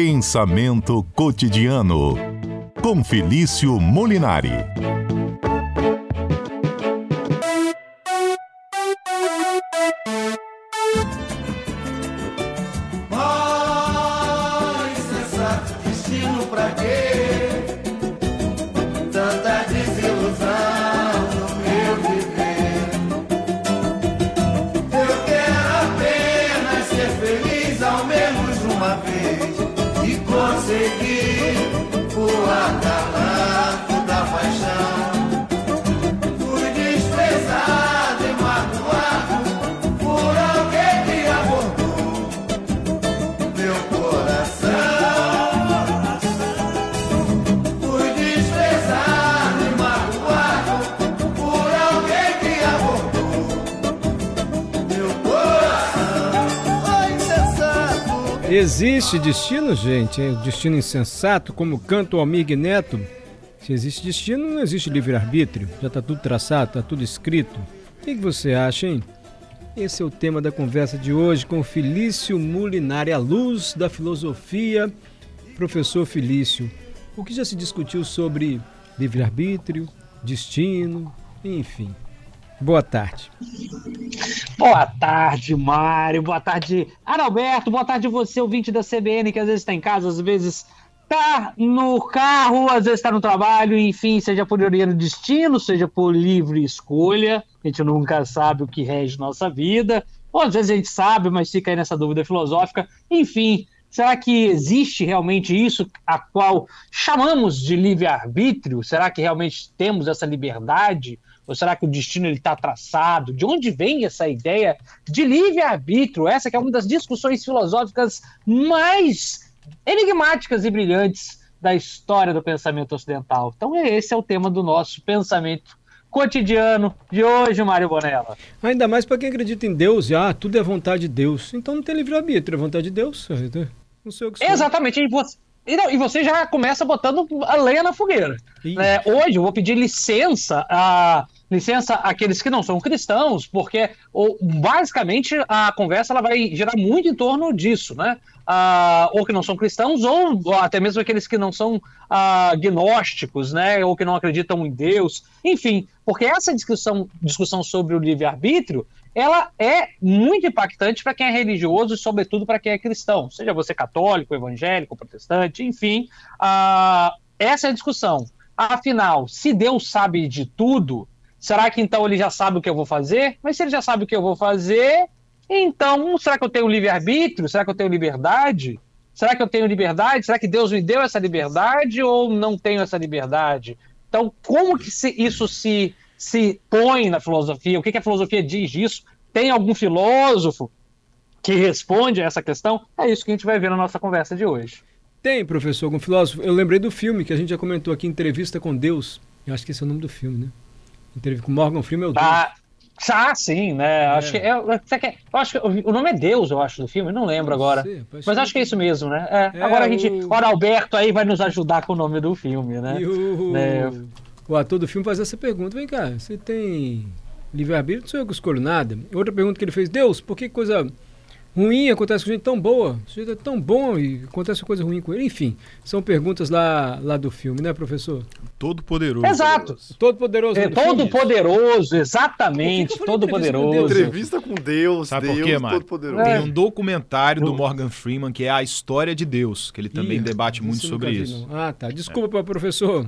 Pensamento cotidiano com Felício Molinari. Existe destino, gente? É destino insensato, como canta o Almir Neto? Se existe destino, não existe livre-arbítrio. Já está tudo traçado, está tudo escrito. O que, que você acha, hein? Esse é o tema da conversa de hoje com Felício Mulinari, a luz da filosofia. Professor Felício, o que já se discutiu sobre livre-arbítrio, destino, enfim. Boa tarde. Boa tarde, Mário. Boa tarde, Adalberto. Boa tarde, você, ouvinte da CBN, que às vezes está em casa, às vezes está no carro, às vezes está no trabalho, enfim, seja por ironia do destino, seja por livre escolha. A gente nunca sabe o que rege nossa vida. Ou às vezes a gente sabe, mas fica aí nessa dúvida filosófica. Enfim, será que existe realmente isso a qual chamamos de livre-arbítrio? Será que realmente temos essa liberdade? Ou será que o destino está traçado? De onde vem essa ideia de livre-arbítrio? Essa que é uma das discussões filosóficas mais enigmáticas e brilhantes da história do pensamento ocidental. Então esse é o tema do nosso pensamento cotidiano de hoje, Mário Bonella. Ainda mais para quem acredita em Deus, ah, tudo é vontade de Deus. Então não tem livre-arbítrio, é vontade de Deus. Não sei o que Exatamente. E você, e, e você já começa botando a lenha na fogueira. É, hoje eu vou pedir licença a licença àqueles que não são cristãos, porque ou, basicamente a conversa ela vai girar muito em torno disso, né? Ah, ou que não são cristãos, ou, até mesmo aqueles que não são ah, gnósticos, né? Ou que não acreditam em Deus, enfim, porque essa discussão, discussão sobre o livre-arbítrio ela é muito impactante para quem é religioso e, sobretudo, para quem é cristão, seja você católico, evangélico, protestante, enfim. Uh, essa é a discussão. Afinal, se Deus sabe de tudo, será que então ele já sabe o que eu vou fazer? Mas se ele já sabe o que eu vou fazer, então será que eu tenho livre-arbítrio? Será que eu tenho liberdade? Será que eu tenho liberdade? Será que Deus me deu essa liberdade ou não tenho essa liberdade? Então, como que isso se se põe na filosofia? O que, que a filosofia diz disso? Tem algum filósofo que responde a essa questão? É isso que a gente vai ver na nossa conversa de hoje. Tem, professor, algum filósofo? Eu lembrei do filme que a gente já comentou aqui, Entrevista com Deus. Eu acho que esse é o nome do filme, né? Entrevista com Morgan Freeman é o Deus. Ah, ah sim, né? É. Acho, que é, é eu acho que o nome é Deus, eu acho, do filme, não lembro agora. Sei, Mas acho que é isso mesmo, né? É, é, agora a gente. O Alberto aí vai nos ajudar com o nome do filme, né? E o... né? o ator do filme faz essa pergunta: vem cá, você tem livre-arbítrio? Não sou eu que escolho nada. Outra pergunta que ele fez: Deus, por que coisa ruim acontece com gente tão boa? O sujeito é tão bom e acontece coisa ruim com ele. Enfim, são perguntas lá, lá do filme, né, professor? Todo poderoso. Exato. Todo poderoso. É, todo filme? poderoso, exatamente. Todo poderoso. Entrevista com Deus. Sabe Deus, por quê, mano? Tem um documentário do Morgan Freeman que é a história de Deus, que ele também Ih, debate muito sobre isso. Ah, tá. Desculpa, é. professor.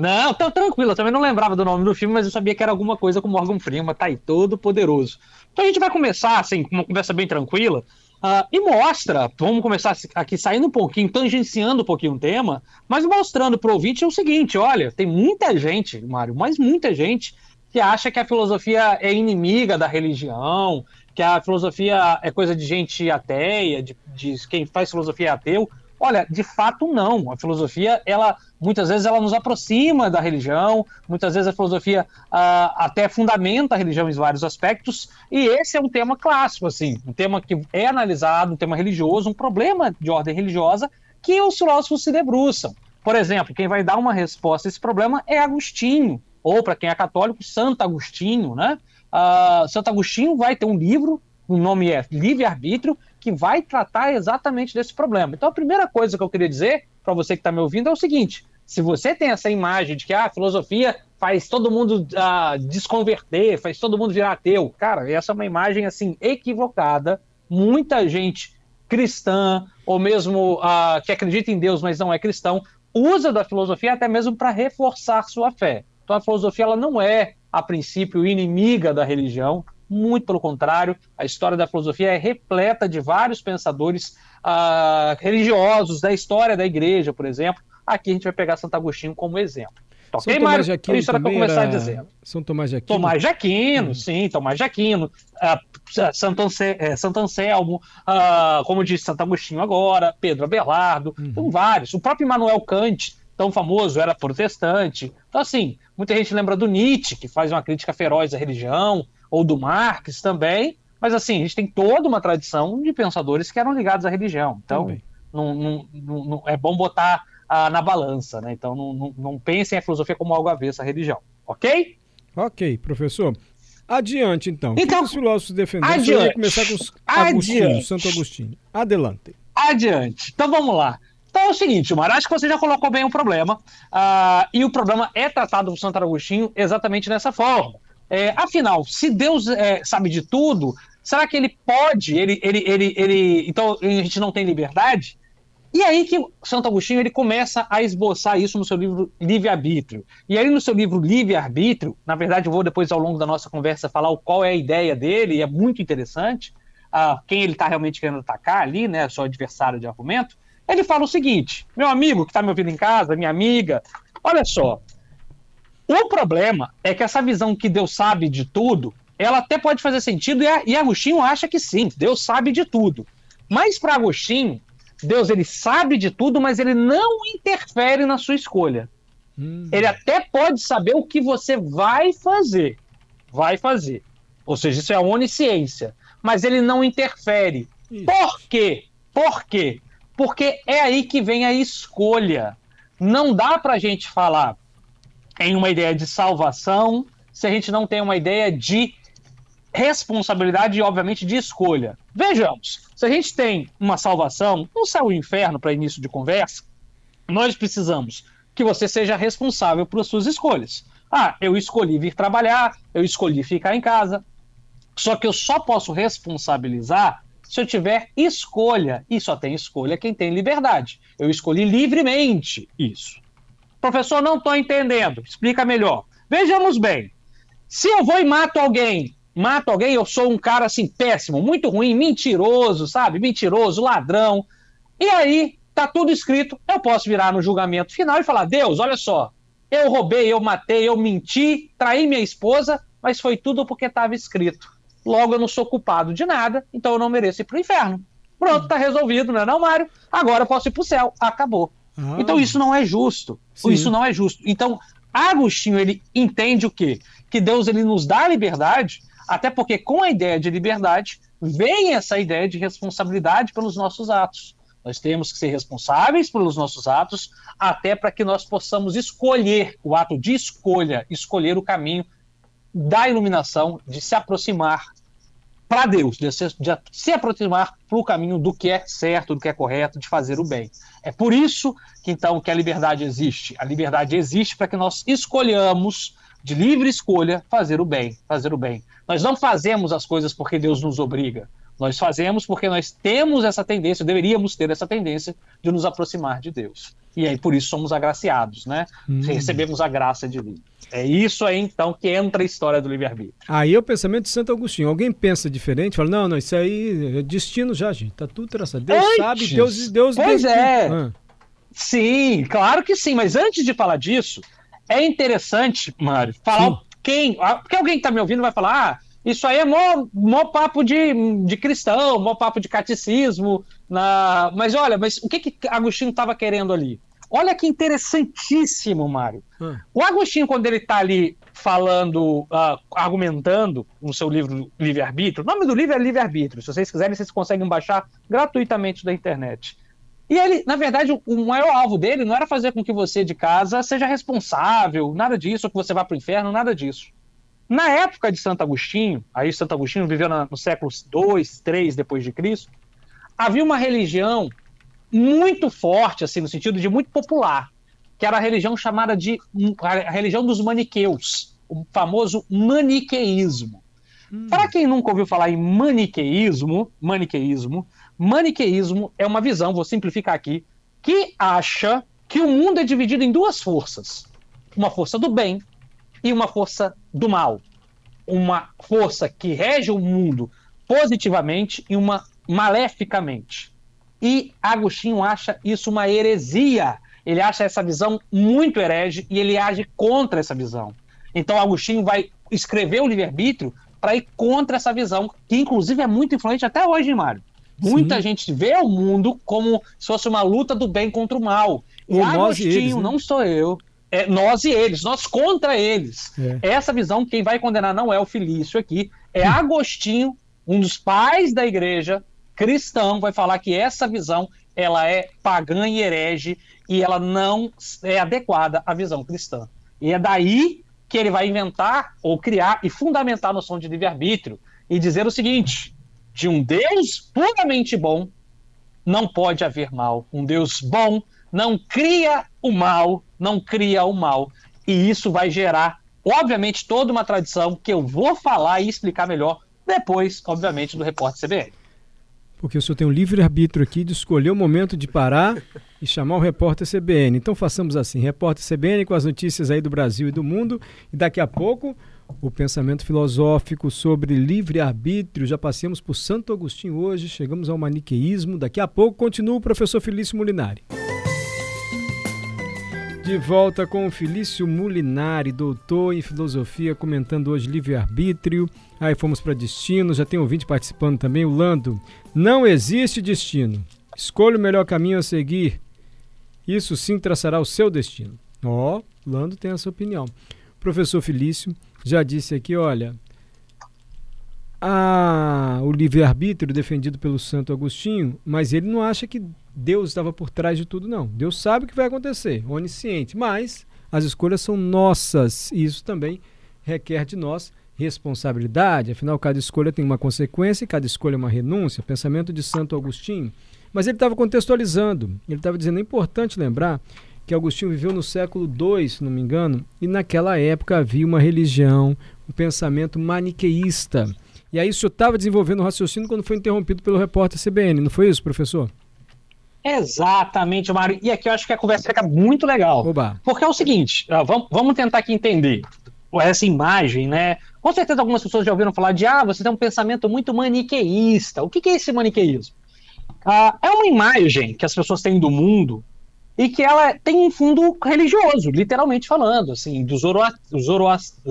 Não, tá tranquilo, eu também não lembrava do nome do filme, mas eu sabia que era alguma coisa com Morgan Freeman, tá aí, todo poderoso. Então a gente vai começar, assim, uma conversa bem tranquila, uh, e mostra, vamos começar aqui saindo um pouquinho, tangenciando um pouquinho o tema, mas mostrando pro ouvinte o seguinte, olha, tem muita gente, Mário, mas muita gente que acha que a filosofia é inimiga da religião, que a filosofia é coisa de gente ateia, de, de quem faz filosofia é ateu. Olha, de fato não. A filosofia, ela muitas vezes ela nos aproxima da religião, muitas vezes a filosofia uh, até fundamenta a religião em vários aspectos, e esse é um tema clássico, assim, um tema que é analisado, um tema religioso, um problema de ordem religiosa que os filósofos se debruçam. Por exemplo, quem vai dar uma resposta a esse problema é Agostinho, ou para quem é católico, Santo Agostinho, né? Uh, Santo Agostinho vai ter um livro o nome é livre-arbítrio, que vai tratar exatamente desse problema. Então, a primeira coisa que eu queria dizer para você que está me ouvindo é o seguinte: se você tem essa imagem de que ah, a filosofia faz todo mundo uh, desconverter, faz todo mundo virar ateu, cara, essa é uma imagem assim equivocada. Muita gente cristã ou mesmo uh, que acredita em Deus, mas não é cristão, usa da filosofia até mesmo para reforçar sua fé. Então a filosofia ela não é a princípio inimiga da religião, muito pelo contrário, a história da filosofia é repleta de vários pensadores uh, religiosos da história da igreja, por exemplo. Aqui a gente vai pegar Santo Agostinho como exemplo. São ok, Tomás de Aquino Isso era para começar era... dizendo. São Tomás de Aquino. Tomás de Aquino, hum. sim, Tomás de Aquino. Uh, Santo, Anse... É, Santo Anselmo, uh, como disse Santo Agostinho agora, Pedro Abelardo, uhum. vários. O próprio Immanuel Kant, tão famoso, era protestante. Então, assim, muita gente lembra do Nietzsche, que faz uma crítica feroz à religião ou do Marx também, mas assim, a gente tem toda uma tradição de pensadores que eram ligados à religião. Então, não, não, não, é bom botar ah, na balança, né? Então, não, não, pensem a filosofia como algo avesso à religião, ok? Ok, professor. Adiante, então. Então, os filósofos defenderam? Adiante. Eu ia começar com os Agostinho, Santo Agostinho. Adelante. Adiante. Então, vamos lá. Então é o seguinte, Mar, acho que você já colocou bem o problema, uh, e o problema é tratado por Santo Agostinho exatamente dessa forma. É, afinal, se Deus é, sabe de tudo, será que ele pode? Ele, ele, ele, ele, então a gente não tem liberdade? E aí que Santo Agostinho ele começa a esboçar isso no seu livro Livre-Arbítrio. E aí no seu livro Livre-Arbítrio, na verdade eu vou depois ao longo da nossa conversa falar qual é a ideia dele, e é muito interessante, uh, quem ele está realmente querendo atacar ali, né, seu adversário de argumento, ele fala o seguinte, meu amigo que está me ouvindo em casa, minha amiga, olha só, o problema é que essa visão que Deus sabe de tudo, ela até pode fazer sentido, e, Agostinho acha que sim, Deus sabe de tudo. Mas para Agostinho, Deus ele sabe de tudo, mas ele não interfere na sua escolha. Hum. Ele até pode saber o que você vai fazer. Vai fazer. Ou seja, isso é a onisciência. Mas ele não interfere. Isso. Por quê? Por quê? Porque é aí que vem a escolha. Não dá para a gente falar, em uma ideia de salvação se a gente não tem uma ideia de responsabilidade e, obviamente, de escolha. Vejamos, se a gente tem uma salvação, um céu e inferno para início de conversa, nós precisamos que você seja responsável por suas escolhas. Ah, eu escolhi vir trabalhar, eu escolhi ficar em casa. Só que eu só posso responsabilizar se eu tiver escolha. E só tem escolha quem tem liberdade. Eu escolhi livremente isso. Professor, não estou entendendo. Explica melhor. Vejamos bem. Se eu vou e mato alguém, mato alguém, eu sou um cara assim péssimo, muito ruim, mentiroso, sabe? Mentiroso, ladrão. E aí tá tudo escrito. Eu posso virar no julgamento final e falar: Deus, olha só, eu roubei, eu matei, eu menti, traí minha esposa, mas foi tudo porque estava escrito. Logo, eu não sou culpado de nada, então eu não mereço ir pro inferno. Pronto, tá resolvido, não é não, Mário? Agora eu posso ir pro céu. Acabou. Ah. Então isso não é justo. Sim. Isso não é justo. Então, Agostinho ele entende o quê? Que Deus ele nos dá liberdade, até porque com a ideia de liberdade vem essa ideia de responsabilidade pelos nossos atos. Nós temos que ser responsáveis pelos nossos atos, até para que nós possamos escolher o ato de escolha, escolher o caminho da iluminação, de se aproximar para Deus, de se, de se aproximar para caminho do que é certo, do que é correto, de fazer o bem. É por isso que então que a liberdade existe. A liberdade existe para que nós escolhamos de livre escolha fazer o bem, fazer o bem. Nós não fazemos as coisas porque Deus nos obriga. Nós fazemos porque nós temos essa tendência, deveríamos ter essa tendência de nos aproximar de Deus. E aí por isso somos agraciados, né? Hum. Recebemos a graça de Deus. É isso aí então que entra a história do livre-arbítrio. Aí é o pensamento de Santo Agostinho. Alguém pensa diferente, fala: não, não, isso aí é destino já, gente. Tá tudo traçado. Deus antes, sabe, Deus, Deus Pois Deus, é. Ah. Sim, claro que sim, mas antes de falar disso, é interessante, Mário, falar sim. quem. Ah, porque alguém que tá me ouvindo vai falar: ah, isso aí é mó, mó papo de, de cristão, mó papo de catecismo. Na... Mas olha, mas o que, que Agostinho estava querendo ali? Olha que interessantíssimo, Mário. Hum. O Agostinho, quando ele está ali falando, uh, argumentando no seu livro Livre-Arbítrio, o nome do livro é Livre-Arbítrio. Se vocês quiserem, vocês conseguem baixar gratuitamente da internet. E ele, na verdade, o maior alvo dele não era fazer com que você de casa seja responsável, nada disso, ou que você vá para o inferno, nada disso. Na época de Santo Agostinho, aí Santo Agostinho viveu no século 2, 3 depois de Cristo, havia uma religião muito forte, assim, no sentido de muito popular, que era a religião chamada de a religião dos maniqueus, o famoso maniqueísmo. Hum. Para quem nunca ouviu falar em maniqueísmo, maniqueísmo, maniqueísmo é uma visão, vou simplificar aqui, que acha que o mundo é dividido em duas forças: uma força do bem e uma força do mal. Uma força que rege o mundo positivamente e uma maleficamente. E Agostinho acha isso uma heresia. Ele acha essa visão muito herege e ele age contra essa visão. Então Agostinho vai escrever o livre-arbítrio para ir contra essa visão, que inclusive é muito influente até hoje, Mário. Muita Sim. gente vê o mundo como se fosse uma luta do bem contra o mal. E o Agostinho, eles, né? não sou eu, é nós e eles, nós contra eles. É. Essa visão, quem vai condenar não é o Felício aqui, é. Agostinho, um dos pais da igreja, cristão, vai falar que essa visão ela é pagã e herege e ela não é adequada à visão cristã. E é daí que ele vai inventar ou criar e fundamentar a noção de livre-arbítrio e dizer o seguinte: de um Deus puramente bom não pode haver mal. Um Deus bom não cria o mal, não cria o mal. E isso vai gerar, obviamente, toda uma tradição que eu vou falar e explicar melhor depois, obviamente, do repórter CBN. Porque o senhor tem um livre-arbítrio aqui de escolher o momento de parar e chamar o repórter CBN. Então façamos assim: repórter CBN com as notícias aí do Brasil e do mundo. E daqui a pouco, o pensamento filosófico sobre livre-arbítrio. Já passamos por Santo Agostinho hoje, chegamos ao maniqueísmo. Daqui a pouco continua o professor Felício Molinari. De volta com o Felício Mulinari, doutor em filosofia, comentando hoje livre-arbítrio. Aí fomos para destino, já tem ouvinte participando também, o Lando. Não existe destino. Escolha o melhor caminho a seguir. Isso sim traçará o seu destino. Ó, oh, Lando tem essa opinião. O professor Felício já disse aqui, olha, a, o livre-arbítrio defendido pelo Santo Agostinho, mas ele não acha que Deus estava por trás de tudo, não. Deus sabe o que vai acontecer, onisciente, mas as escolhas são nossas e isso também requer de nós responsabilidade. Afinal, cada escolha tem uma consequência e cada escolha é uma renúncia. Pensamento de Santo Agostinho. Mas ele estava contextualizando, ele estava dizendo: é importante lembrar que Agostinho viveu no século II, se não me engano, e naquela época havia uma religião, um pensamento maniqueísta. E aí o senhor estava desenvolvendo o raciocínio quando foi interrompido pelo repórter CBN, não foi isso, professor? Exatamente, Mário. E aqui eu acho que a conversa fica muito legal. Oba. Porque é o seguinte, vamos, vamos tentar aqui entender essa imagem, né? Com certeza algumas pessoas já ouviram falar de, ah, você tem um pensamento muito maniqueísta. O que, é esse maniqueísmo? Ah, é uma imagem que as pessoas têm do mundo e que ela tem um fundo religioso, literalmente falando, assim, do zoroastro,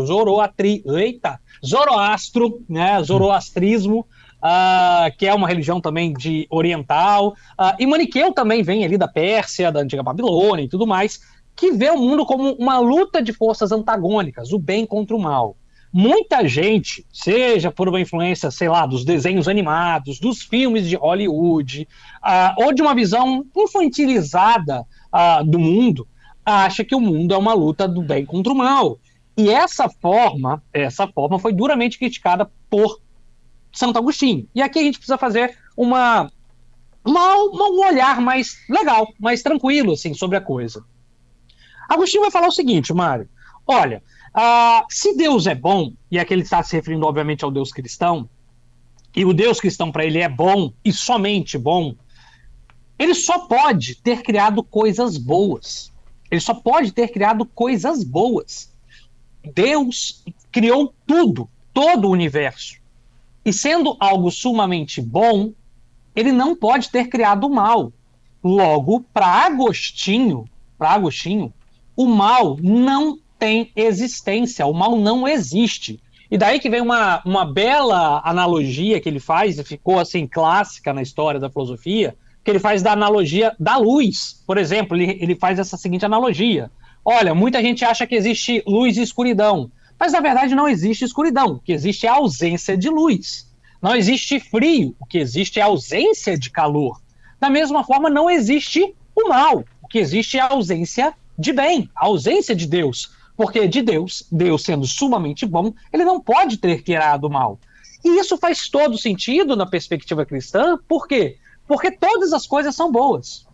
zoroastri, eita, zoroastro, né, zoroastrismo, uh, que é uma religião também de oriental, uh, e Maniqueu também vem ali da Pérsia, da antiga Babilônia e tudo mais, que vê o mundo como uma luta de forças antagônicas, o bem contra o mal. Muita gente, seja por uma influência, sei lá, dos desenhos animados, dos filmes de Hollywood, uh, ou de uma visão infantilizada do mundo, acha que o mundo é uma luta do bem contra o mal. E essa forma, essa forma foi duramente criticada por Santo Agostinho. E aqui a gente precisa fazer uma, uma, um olhar mais legal, mais tranquilo assim, sobre a coisa. Agostinho vai falar o seguinte, Mário. Olha, uh, se Deus é bom, e aqui ele está se referindo, obviamente, ao Deus cristão, e o Deus cristão para ele é bom e somente bom, ele só pode ter criado coisas boas. Ele só pode ter criado coisas boas. Deus criou tudo, todo o universo. E sendo algo sumamente bom, ele não pode ter criado o mal. Logo, para Agostinho, para Agostinho, o mal não tem existência, o mal não existe. E daí que vem uma, uma bela analogia que ele faz, e ficou assim clássica na história da filosofia, que ele faz da analogia da luz. Por exemplo, ele, ele faz essa seguinte analogia. Olha, muita gente acha que existe luz e escuridão. Mas na verdade não existe escuridão, o que existe é a ausência de luz. Não existe frio, o que existe é a ausência de calor. Da mesma forma, não existe o mal, o que existe é a ausência de bem, a ausência de Deus. Porque de Deus, Deus sendo sumamente bom, ele não pode ter criado o mal. E isso faz todo sentido na perspectiva cristã, por quê? Porque todas as coisas são boas.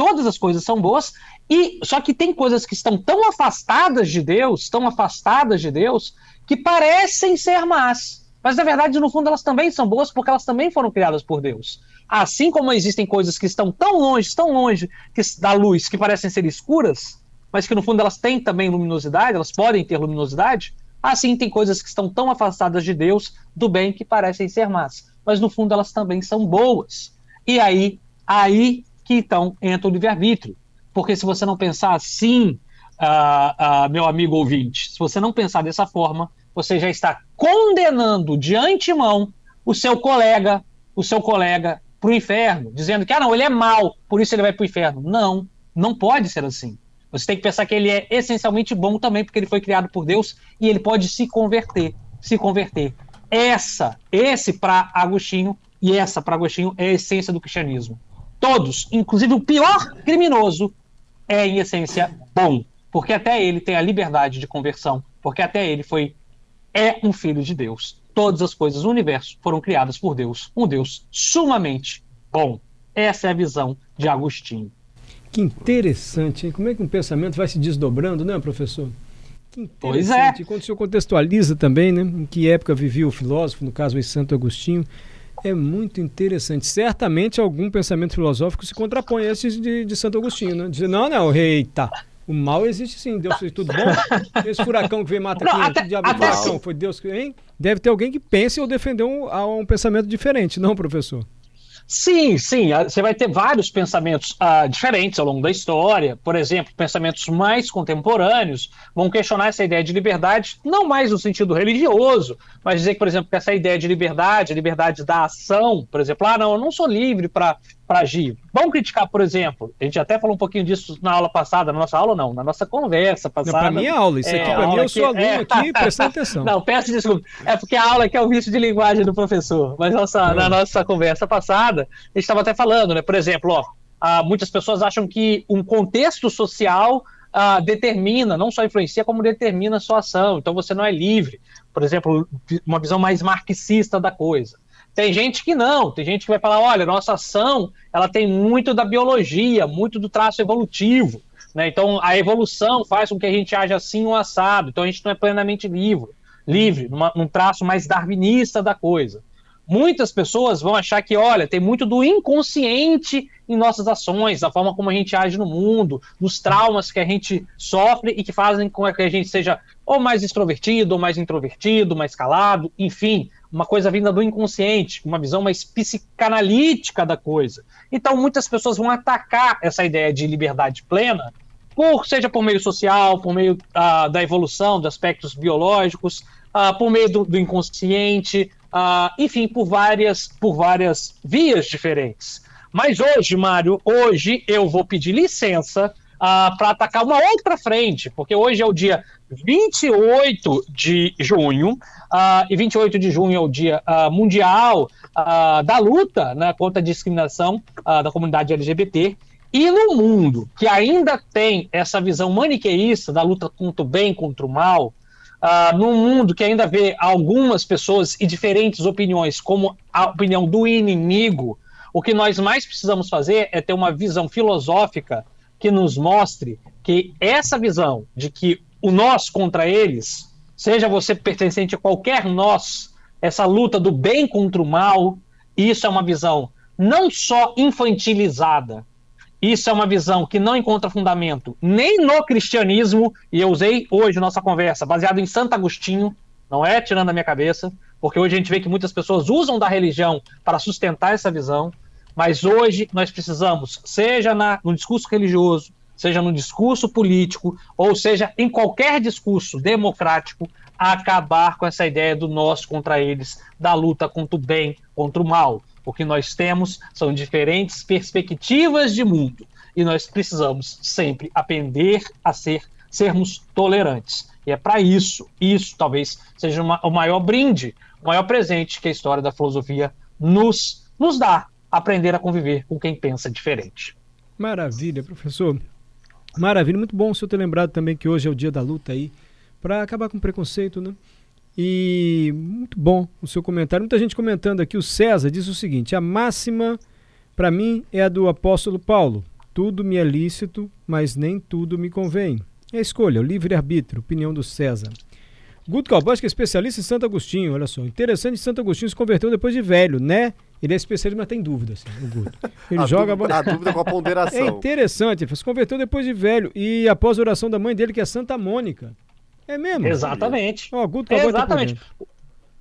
Todas as coisas são boas, e só que tem coisas que estão tão afastadas de Deus, tão afastadas de Deus, que parecem ser más. Mas na verdade, no fundo, elas também são boas porque elas também foram criadas por Deus. Assim como existem coisas que estão tão longe, tão longe que, da luz, que parecem ser escuras, mas que no fundo elas têm também luminosidade, elas podem ter luminosidade, assim tem coisas que estão tão afastadas de Deus, do bem, que parecem ser más. Mas no fundo elas também são boas. E aí, aí que então entra o livre-arbítrio. Porque se você não pensar assim, uh, uh, meu amigo ouvinte, se você não pensar dessa forma, você já está condenando de antemão o seu colega, o seu colega para o inferno, dizendo que ah, não, ele é mau, por isso ele vai para o inferno. Não, não pode ser assim. Você tem que pensar que ele é essencialmente bom também, porque ele foi criado por Deus e ele pode se converter, se converter. Essa, esse para Agostinho e essa para Agostinho é a essência do cristianismo. Todos, inclusive o pior criminoso, é em essência bom, porque até ele tem a liberdade de conversão, porque até ele foi é um filho de Deus. Todas as coisas do universo foram criadas por Deus, um Deus sumamente bom. Essa é a visão de Agostinho. Que interessante, hein? Como é que um pensamento vai se desdobrando, né, professor? Que interessante. Pois é. E quando o senhor contextualiza também, né, em que época vivia o filósofo, no caso o Santo Agostinho, é muito interessante. Certamente algum pensamento filosófico se contrapõe a esse de, de Santo Agostinho, né? Dizer, não, não, eita, o mal existe sim, Deus fez tudo bom. Esse furacão que veio mata aqui, até, diabo até furacão, foi Deus que. Hein? Deve ter alguém que pense ou defender um, um pensamento diferente, não, professor? Sim, sim. Você vai ter vários pensamentos uh, diferentes ao longo da história. Por exemplo, pensamentos mais contemporâneos vão questionar essa ideia de liberdade, não mais no sentido religioso, mas dizer que, por exemplo, que essa ideia de liberdade, liberdade da ação, por exemplo, ah, não, eu não sou livre para para agir. Vamos criticar, por exemplo, a gente até falou um pouquinho disso na aula passada, na nossa aula não, na nossa conversa passada. Para mim é aula, isso aqui é, para mim eu sou aluno é, aqui, prestando atenção. Não, peço desculpa, é porque a aula aqui é o vício de linguagem do professor, mas nossa, é. na nossa conversa passada, a gente estava até falando, né, por exemplo, ó, ah, muitas pessoas acham que um contexto social ah, determina, não só influencia, como determina a sua ação, então você não é livre. Por exemplo, uma visão mais marxista da coisa. Tem gente que não, tem gente que vai falar, olha, nossa ação, ela tem muito da biologia, muito do traço evolutivo, né? Então a evolução faz com que a gente haja assim ou assado, então a gente não é plenamente livre, livre, numa, num traço mais darwinista da coisa. Muitas pessoas vão achar que, olha, tem muito do inconsciente em nossas ações, da forma como a gente age no mundo, dos traumas que a gente sofre e que fazem com que a gente seja ou mais extrovertido, ou mais introvertido, mais calado, enfim, uma coisa vinda do inconsciente, uma visão mais psicanalítica da coisa. Então, muitas pessoas vão atacar essa ideia de liberdade plena, por, seja por meio social, por meio uh, da evolução, de aspectos biológicos, uh, por meio do, do inconsciente, uh, enfim, por várias, por várias vias diferentes. Mas hoje, Mário, hoje eu vou pedir licença uh, para atacar uma outra frente, porque hoje é o dia 28 de junho, uh, e 28 de junho é o dia uh, mundial da luta né, contra a discriminação da comunidade LGBT. E no mundo que ainda tem essa visão maniqueísta da luta contra o bem, contra o mal, uh, num mundo que ainda vê algumas pessoas e diferentes opiniões como a opinião do inimigo, o que nós mais precisamos fazer é ter uma visão filosófica que nos mostre que essa visão de que o nós contra eles, seja você pertencente a qualquer nós, essa luta do bem contra o mal, isso é uma visão não só infantilizada, isso é uma visão que não encontra fundamento nem no cristianismo, e eu usei hoje nossa conversa baseado em Santo Agostinho, não é tirando a minha cabeça, porque hoje a gente vê que muitas pessoas usam da religião para sustentar essa visão. Mas hoje nós precisamos, seja na, no discurso religioso, seja no discurso político, ou seja em qualquer discurso democrático, acabar com essa ideia do nós contra eles, da luta contra o bem, contra o mal. O que nós temos são diferentes perspectivas de mundo e nós precisamos sempre aprender a ser sermos tolerantes. E é para isso, isso talvez seja uma, o maior brinde, o maior presente que a história da filosofia nos, nos dá aprender a conviver com quem pensa diferente. Maravilha, professor. Maravilha, muito bom o senhor ter lembrado também que hoje é o dia da luta aí, para acabar com o preconceito, né? E muito bom o seu comentário. Muita gente comentando aqui. O César diz o seguinte: a máxima para mim é a do apóstolo Paulo. Tudo me é lícito, mas nem tudo me convém. É a escolha, o livre-arbítrio, opinião do César. Guto Calbosco é especialista em Santo Agostinho, olha só. Interessante, Santo Agostinho se converteu depois de velho, né? Ele é especialista, mas tem dúvida, assim, o Guto. Ele a joga dúvida, a dúvida com a ponderação. É interessante, ele se converteu depois de velho e após a oração da mãe dele, que é Santa Mônica. É mesmo? Exatamente. Exatamente.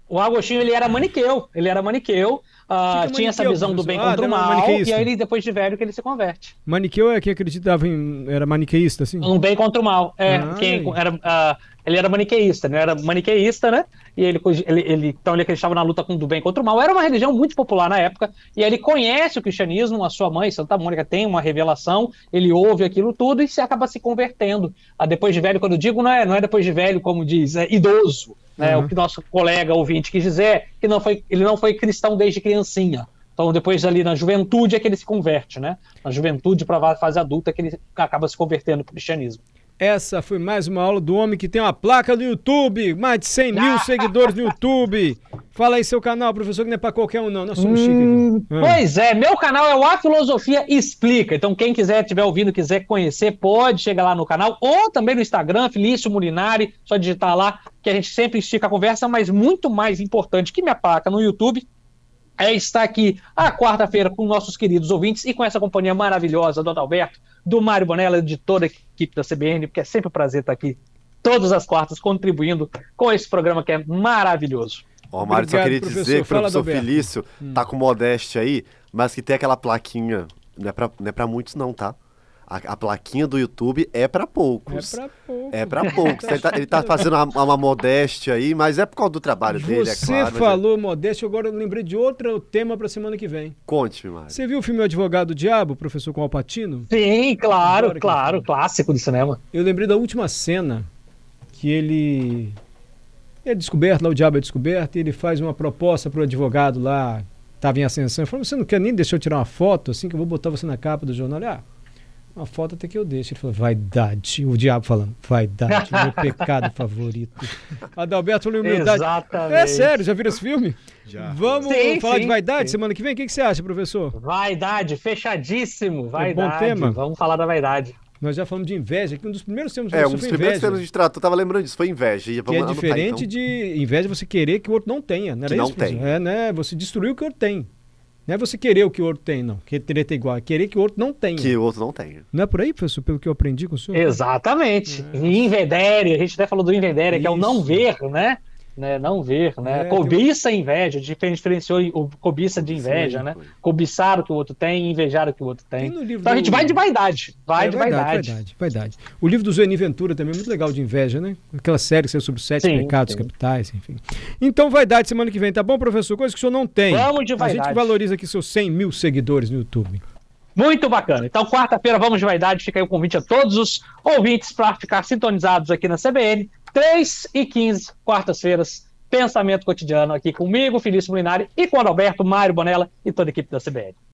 O Agostinho ele era maniqueu, ele era maniqueu, uh, tinha essa visão do bem ah, contra o mal, e aí ele, depois de velho que ele se converte. Maniqueu é quem acreditava em. era maniqueísta, assim? Um bem contra o mal. É, quem era. Uh, ele era maniqueísta, né? Era maniqueísta, né? E ele, ele, ele, então ele acreditava na luta do bem contra o mal. Era uma religião muito popular na época. E aí ele conhece o cristianismo, a sua mãe, Santa Mônica, tem uma revelação, ele ouve aquilo tudo e se acaba se convertendo. Ah, depois de velho, quando eu digo, não é, não é depois de velho, como diz, é idoso. Né? Uhum. O que nosso colega ouvinte quis dizer que não foi, ele não foi cristão desde criancinha. Então, depois ali na juventude é que ele se converte, né? Na juventude para a fase adulta é que ele acaba se convertendo para o cristianismo. Essa foi mais uma aula do homem que tem uma placa no YouTube, mais de 100 mil ah. seguidores no YouTube. Fala aí seu canal, professor, que não é para qualquer um não, nós somos hum, chiques. Pois é, meu canal é o A Filosofia Explica, então quem quiser, tiver ouvindo, quiser conhecer, pode chegar lá no canal, ou também no Instagram, Felício Mulinari, só digitar lá, que a gente sempre estica a conversa, mas muito mais importante que minha placa no YouTube, é estar aqui a quarta-feira com nossos queridos ouvintes e com essa companhia maravilhosa do Adalberto, do Mário Bonella, de toda a equipe da CBN, porque é sempre um prazer estar aqui todas as quartas contribuindo com esse programa que é maravilhoso. Ó, oh, Mário, Obrigado, só queria professor. dizer que o professor Felício hum. tá com modéstia aí, mas que tem aquela plaquinha, não é não é pra muitos não, tá? A, a, plaquinha do YouTube é para poucos. É para poucos. É para poucos. ele, tá, ele tá fazendo uma, uma, modéstia aí, mas é por causa do trabalho Você dele, é claro. Você falou é... modéstia, agora eu lembrei de outro tema para semana que vem. Conte-me, Mário. Você viu o filme O Advogado do Diabo, professor com Alpatino? Sim, claro, claro, clássico do cinema. Eu lembrei da última cena que ele é descoberto, lá o diabo é descoberto, e ele faz uma proposta para o advogado lá, estava em ascensão, ele falou, você não quer nem deixar eu tirar uma foto assim que eu vou botar você na capa do jornal? Ah, uma foto até que eu deixo. Ele falou, vaidade. O diabo falando, vaidade, meu pecado favorito. Adalberto falou, humildade. Exatamente. É sério, já viram esse filme? Já. Vamos sim, falar sim, de vaidade sim. semana que vem? O que, que, você acha, professor? Vaidade, fechadíssimo. Vaidade. É bom tema. Vamos falar da vaidade. Nós já falamos de inveja, que um dos primeiros temas É, um dos primeiros inveja. temas gente tratou, eu tava lembrando disso, foi inveja. Vamos que é diferente anotar, então. de inveja você querer que o outro não tenha, não era que isso? Não tem. É, né? Você destruiu o que o outro tem. Não é você querer o que o outro tem, não. Querer ter igual. É querer que o outro não tenha. Que o outro não tenha. Não é por aí, professor, pelo que eu aprendi com o senhor? Exatamente. É. Invedere, a gente até falou do invedere, que é o não ver, né? Né, não ver, né? É, cobiça e inveja, diferenciou o cobiça de inveja, Sim, né? Foi. Cobiçar o que o outro tem invejar o que o outro tem. Então do... a gente vai de vaidade, vai é, de vaidade. Vaidade, vaidade, vaidade. O livro do Zueni Ventura também é muito legal de inveja, né? Aquela série que saiu sobre sete sim, pecados sim. capitais, enfim. Então vaidade semana que vem, tá bom, professor? Coisa que o senhor não tem. Vamos de vaidade. A gente valoriza aqui seus 100 mil seguidores no YouTube. Muito bacana. Então, quarta-feira, vamos de vaidade. Fica aí o convite a todos os ouvintes para ficar sintonizados aqui na CBN. 3 e 15, quartas-feiras, Pensamento Cotidiano aqui comigo, Felício Molinari, e com o Adalberto, Mário Bonella e toda a equipe da CBN.